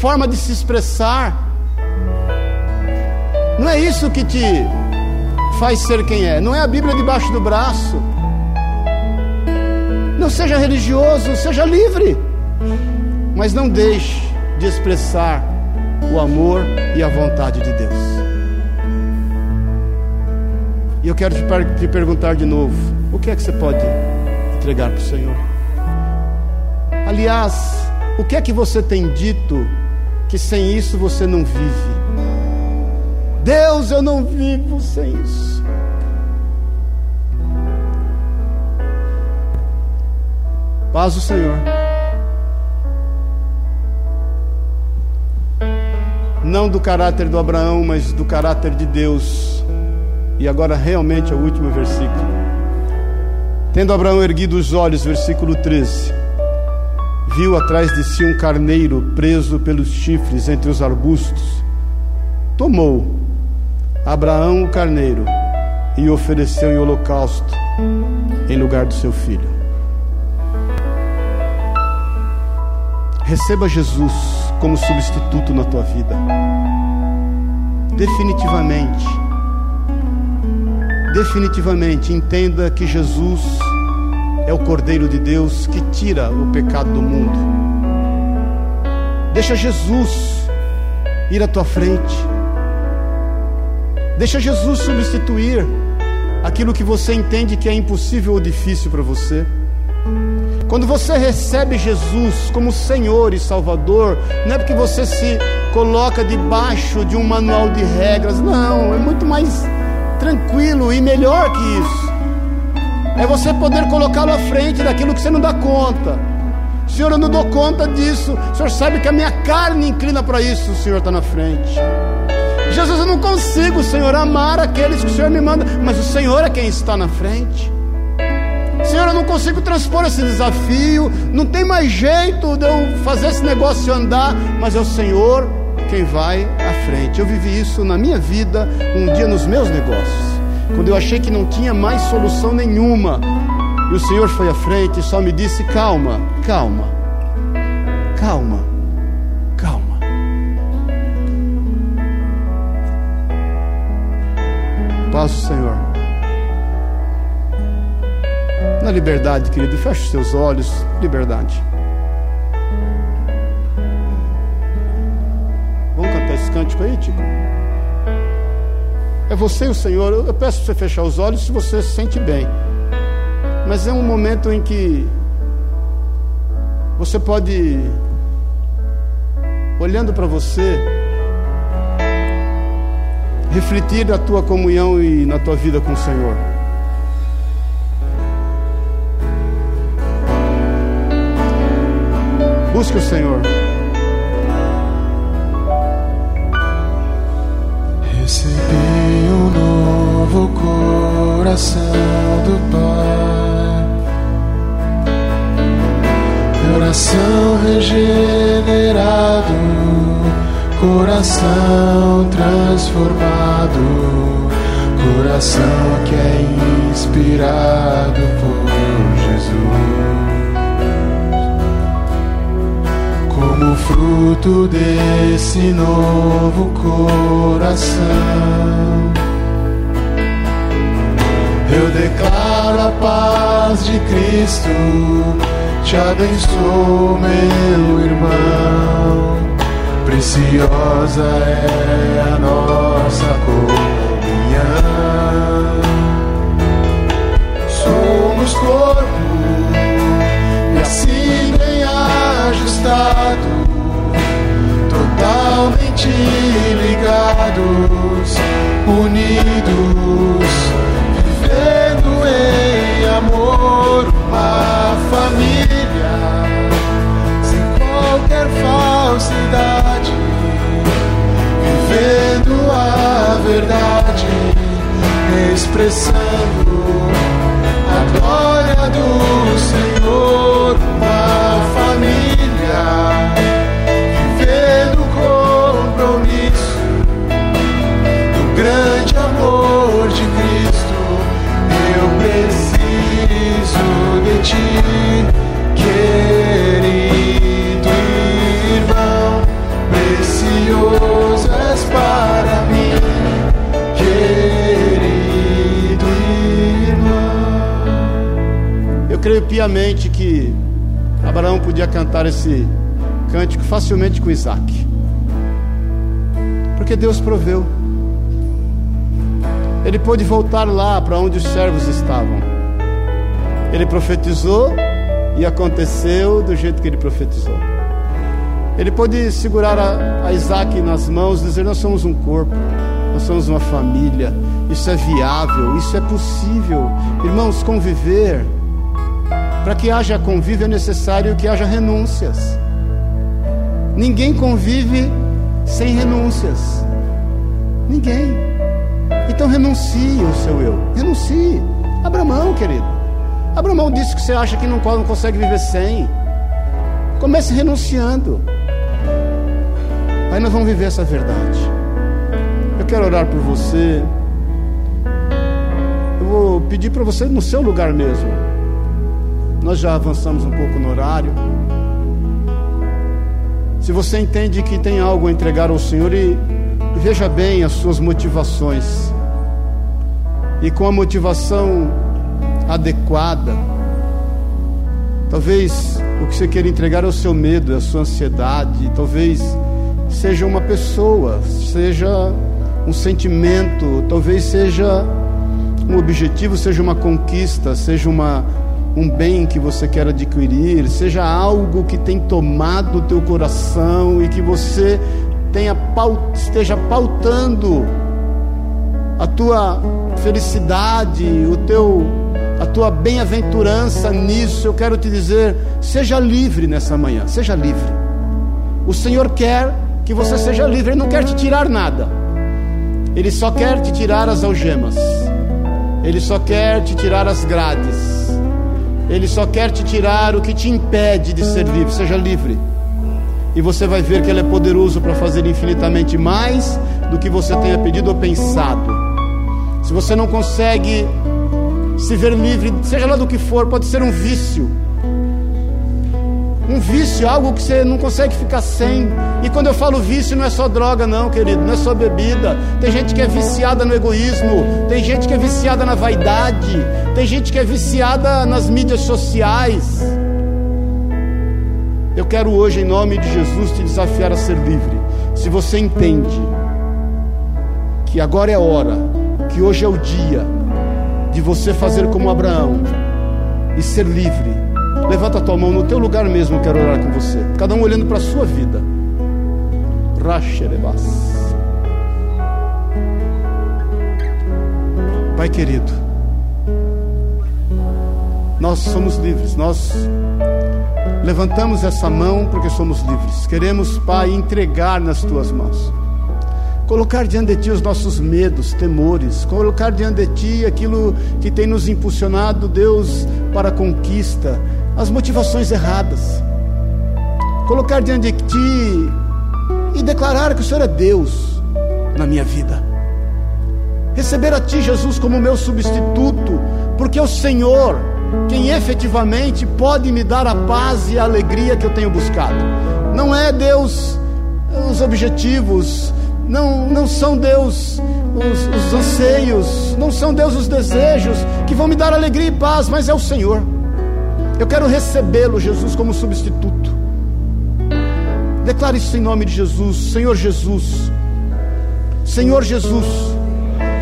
A: forma de se expressar. Não é isso que te faz ser quem é. Não é a Bíblia debaixo do braço. Não seja religioso, seja livre. Mas não deixe de expressar o amor e a vontade de Deus. E eu quero te, te perguntar de novo: o que é que você pode entregar para o Senhor? Aliás, o que é que você tem dito que sem isso você não vive. Deus, eu não vivo sem isso. Paz o Senhor. Não do caráter do Abraão, mas do caráter de Deus. E agora realmente é o último versículo. Tendo Abraão erguido os olhos, versículo 13, viu atrás de si um carneiro preso pelos chifres entre os arbustos. Tomou Abraão o carneiro e ofereceu em holocausto em lugar do seu filho. Receba Jesus como substituto na tua vida. Definitivamente. Definitivamente entenda que Jesus é o Cordeiro de Deus que tira o pecado do mundo. Deixa Jesus ir à tua frente. Deixa Jesus substituir aquilo que você entende que é impossível ou difícil para você. Quando você recebe Jesus como Senhor e Salvador, não é porque você se coloca debaixo de um manual de regras, não, é muito mais tranquilo e melhor que isso. É você poder colocá-lo à frente daquilo que você não dá conta. Senhor, eu não dou conta disso. O Senhor sabe que a minha carne inclina para isso. O Senhor está na frente. Jesus, eu não consigo, Senhor, amar aqueles que o Senhor me manda, mas o Senhor é quem está na frente. Senhor, eu não consigo transpor esse desafio, não tem mais jeito de eu fazer esse negócio andar, mas é o Senhor quem vai à frente. Eu vivi isso na minha vida, um dia nos meus negócios, quando eu achei que não tinha mais solução nenhuma, e o Senhor foi à frente e só me disse: calma, calma, calma, calma. Paz o Senhor. Na liberdade, querido, feche os seus olhos, liberdade. Vamos cantar esse cântico aí, Tico? É você e o Senhor. Eu peço para você fechar os olhos se você se sente bem. Mas é um momento em que você pode, olhando para você, refletir na tua comunhão e na tua vida com o Senhor. Busque o Senhor.
B: Recebi um novo coração do Pai, coração regenerado, coração transformado, coração que é inspirado por Como fruto desse novo coração, eu declaro a paz de Cristo, te abençoo, meu irmão. Preciosa é a nossa comunhão. Somos corpo ajustado, totalmente ligados, unidos, vivendo em amor, uma família, sem qualquer falsidade, vivendo a verdade, expressando a glória do Senhor,
A: creio piamente que Abraão podia cantar esse cântico facilmente com Isaac, porque Deus proveu. Ele pôde voltar lá para onde os servos estavam. Ele profetizou e aconteceu do jeito que ele profetizou. Ele pode segurar a, a Isaac nas mãos dizer: Nós somos um corpo, nós somos uma família. Isso é viável, isso é possível. Irmãos, conviver. Para que haja convívio é necessário que haja renúncias. Ninguém convive sem renúncias. Ninguém. Então renuncie o seu eu. Renuncie. Abra mão, querido. Abra mão disso que você acha que não, não consegue viver sem. Comece renunciando. Aí nós vamos viver essa verdade. Eu quero orar por você. Eu vou pedir para você no seu lugar mesmo. Nós já avançamos um pouco no horário. Se você entende que tem algo a entregar ao Senhor e veja bem as suas motivações. E com a motivação adequada, talvez o que você queira entregar é o seu medo, é a sua ansiedade, talvez seja uma pessoa, seja um sentimento, talvez seja um objetivo, seja uma conquista, seja uma, um bem que você quer adquirir, seja algo que tem tomado o teu coração e que você tenha, esteja pautando a tua felicidade, o teu, a tua bem-aventurança nisso, eu quero te dizer, seja livre nessa manhã, seja livre. O Senhor quer que você seja livre, Ele não quer te tirar nada, Ele só quer te tirar as algemas, Ele só quer te tirar as grades, Ele só quer te tirar o que te impede de ser livre, seja livre. E você vai ver que Ele é poderoso para fazer infinitamente mais do que você tenha pedido ou pensado. Se você não consegue se ver livre, seja lá do que for, pode ser um vício um vício, algo que você não consegue ficar sem. E quando eu falo vício, não é só droga, não, querido, não é só bebida. Tem gente que é viciada no egoísmo, tem gente que é viciada na vaidade, tem gente que é viciada nas mídias sociais. Eu quero hoje, em nome de Jesus, te desafiar a ser livre. Se você entende que agora é a hora, que hoje é o dia de você fazer como Abraão e ser livre Levanta a tua mão no teu lugar mesmo, eu quero orar com você. Cada um olhando para a sua vida. Racherebas. Pai querido, nós somos livres, nós levantamos essa mão porque somos livres. Queremos, Pai, entregar nas tuas mãos. Colocar diante de Ti os nossos medos, temores, colocar diante de Ti aquilo que tem nos impulsionado, Deus, para a conquista, as motivações erradas, colocar diante de Ti e declarar que o Senhor é Deus na minha vida. Receber a Ti, Jesus, como meu substituto, porque é o Senhor quem efetivamente pode me dar a paz e a alegria que eu tenho buscado. Não é Deus os objetivos, não, não são Deus os, os anseios, não são Deus os desejos que vão me dar alegria e paz, mas é o Senhor. Eu quero recebê-lo, Jesus, como substituto. Declare isso em nome de Jesus, Senhor Jesus. Senhor Jesus,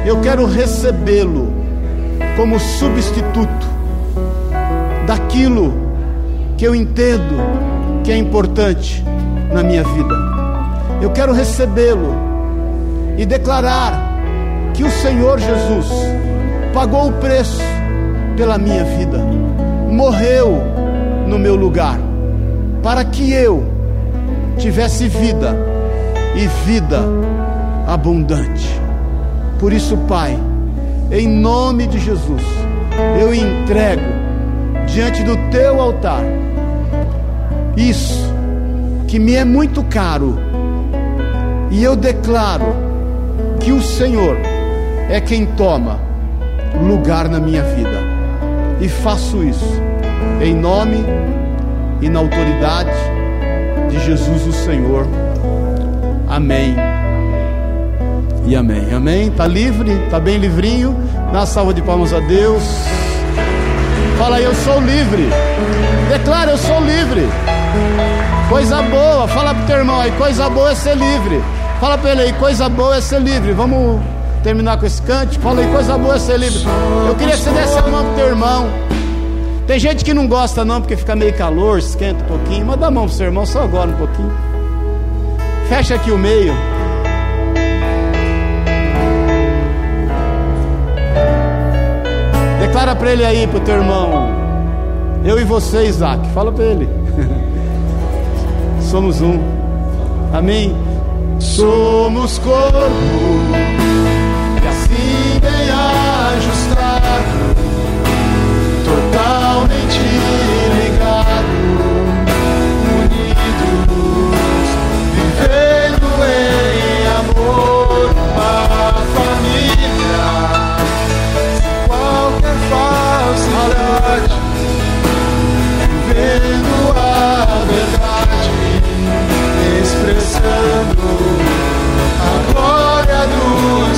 A: eu quero recebê-lo como substituto daquilo que eu entendo que é importante na minha vida. Eu quero recebê-lo e declarar que o Senhor Jesus pagou o preço pela minha vida morreu no meu lugar, para que eu tivesse vida e vida abundante. Por isso, Pai, em nome de Jesus, eu entrego diante do teu altar isso que me é muito caro, e eu declaro que o Senhor é quem toma lugar na minha vida e faço isso em nome e na autoridade de Jesus o Senhor. Amém. E amém. Amém. Tá livre? Tá bem livrinho? Uma salva de palmas a Deus. Fala aí, eu sou livre. Declara, eu sou livre. Coisa boa. Fala pro teu irmão aí, coisa boa é ser livre. Fala para ele aí, coisa boa é ser livre. Vamos terminar com esse cântico. Fala aí, coisa boa é ser livre. Eu queria que você desse a mão pro teu irmão. Tem gente que não gosta não, porque fica meio calor, esquenta um pouquinho. Mas dá a mão pro seu irmão só agora um pouquinho. Fecha aqui o meio. Declara para ele aí, para o teu irmão. Eu e você, Isaac. Fala para ele. Somos um. Amém.
B: Somos corpo e assim bem ajustado, totalmente ligado, unidos, vivendo em amor, uma família, sem qualquer falsidade, vivendo a verdade, expressando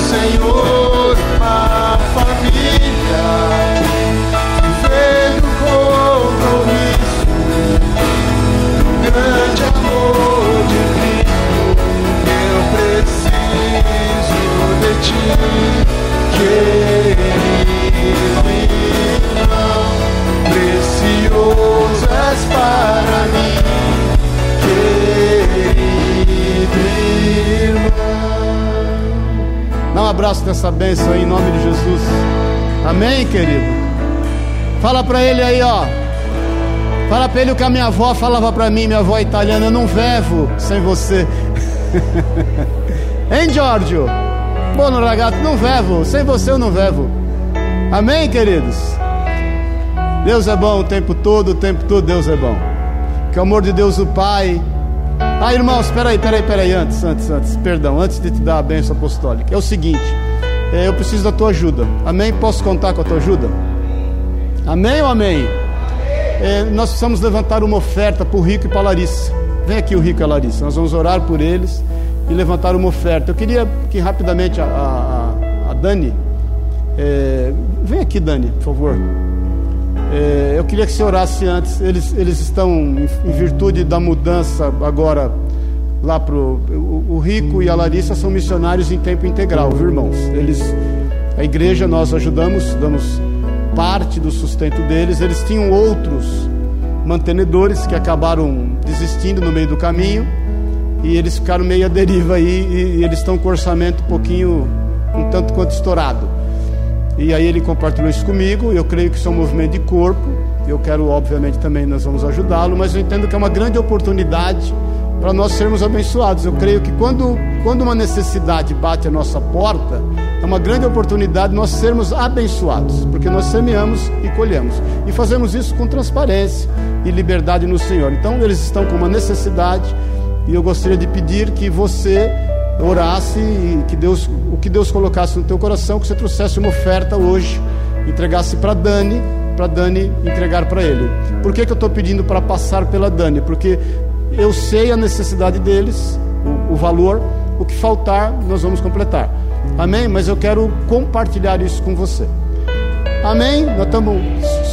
B: Senhor, a família, vivendo compromisso, um grande amor de Cristo. Eu preciso de ti, querido irmão, precioso és para mim,
A: um abraço dessa bênção aí em nome de Jesus. Amém, querido? Fala para ele aí, ó. Fala para ele o que a minha avó falava para mim, minha avó italiana, eu não vevo sem você. hein, Giorgio? Buono ragazzo, não vevo, sem você eu não vevo. Amém, queridos? Deus é bom o tempo todo, o tempo todo Deus é bom. Que o amor de Deus o Pai. Ah, irmãos, espera aí, espera aí, espera aí, antes, antes, antes, perdão, antes de te dar a bênção apostólica. É o seguinte, é, eu preciso da tua ajuda. Amém? Posso contar com a tua ajuda? Amém ou amém? É, nós precisamos levantar uma oferta para o Rico e para a Larissa. Vem aqui o Rico e a Larissa. Nós vamos orar por eles e levantar uma oferta. Eu queria que rapidamente a, a, a Dani. é, vem aqui, Dani, por favor. É, eu queria que você orasse antes. Eles, eles estão, em, virtude da mudança agora lá para o, o Rico e a Larissa são missionários em tempo integral, viu, irmãos? Eles, a igreja, nós ajudamos, damos parte do sustento deles. Eles tinham outros mantenedores que acabaram desistindo no meio do caminho e eles ficaram meio à deriva aí e, e eles estão com orçamento um pouquinho, um tanto quanto estourado. E aí ele compartilhou isso comigo. Eu creio que isso é um movimento de corpo. Eu quero, obviamente, também nós vamos ajudá-lo, mas eu entendo que é uma grande oportunidade para nós sermos abençoados. Eu creio que quando, quando uma necessidade bate a nossa porta, é uma grande oportunidade nós sermos abençoados, porque nós semeamos e colhemos. E fazemos isso com transparência e liberdade no Senhor. Então, eles estão com uma necessidade e eu gostaria de pedir que você orasse e que Deus, o que Deus colocasse no teu coração, que você trouxesse uma oferta hoje, entregasse para Dani, para Dani entregar para ele. Por que, que eu estou pedindo para passar pela Dani? Porque eu sei a necessidade deles, o, o valor, o que faltar nós vamos completar. Amém? Mas eu quero compartilhar isso com você. Amém? Nós tamo,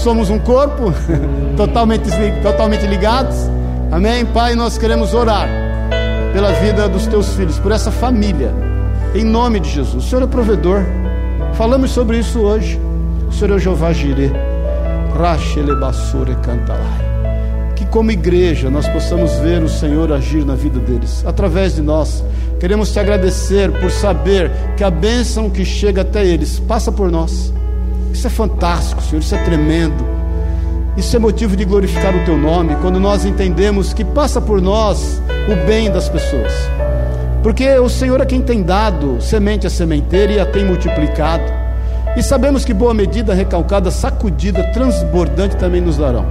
A: somos um corpo, totalmente, totalmente ligados. Amém? Pai, nós queremos orar pela vida dos teus filhos, por essa família, em nome de Jesus. O Senhor é provedor. Falamos sobre isso hoje. O Senhor é o Jeová Jireh. Rachelebassure cantalai. Que como igreja nós possamos ver o Senhor agir na vida deles, através de nós. Queremos te agradecer por saber que a bênção que chega até eles passa por nós. Isso é fantástico, Senhor, isso é tremendo. Isso é motivo de glorificar o teu nome, quando nós entendemos que passa por nós o bem das pessoas. Porque o Senhor é quem tem dado semente à sementeira e a tem multiplicado. E sabemos que boa medida, recalcada, sacudida, transbordante também nos darão.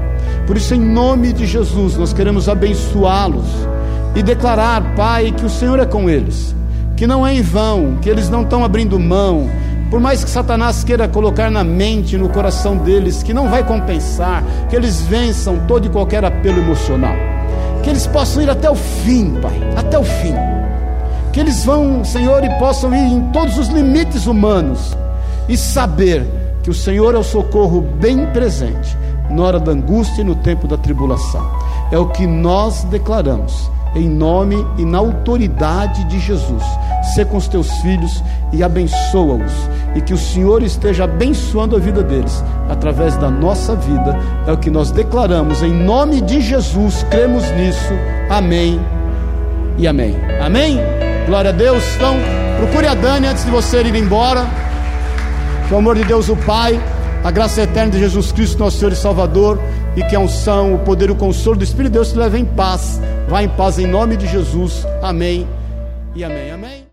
A: Por isso, em nome de Jesus, nós queremos abençoá-los e declarar, Pai, que o Senhor é com eles, que não é em vão, que eles não estão abrindo mão, por mais que Satanás queira colocar na mente, no coração deles, que não vai compensar, que eles vençam todo e qualquer apelo emocional, que eles possam ir até o fim, Pai, até o fim, que eles vão, Senhor, e possam ir em todos os limites humanos e saber que o Senhor é o socorro bem presente na hora da angústia e no tempo da tribulação. É o que nós declaramos em nome e na autoridade de Jesus. Sê com os teus filhos e abençoa-os. E que o Senhor esteja abençoando a vida deles através da nossa vida. É o que nós declaramos em nome de Jesus. Cremos nisso. Amém e amém. Amém? Glória a Deus. Então, procure a Dani antes de você ir embora. Que o amor de Deus, o Pai, a graça eterna de Jesus Cristo, nosso Senhor e Salvador, e que a unção, o poder e o consolo do Espírito de Deus te leve em paz. Vá em paz em nome de Jesus. Amém e amém. Amém.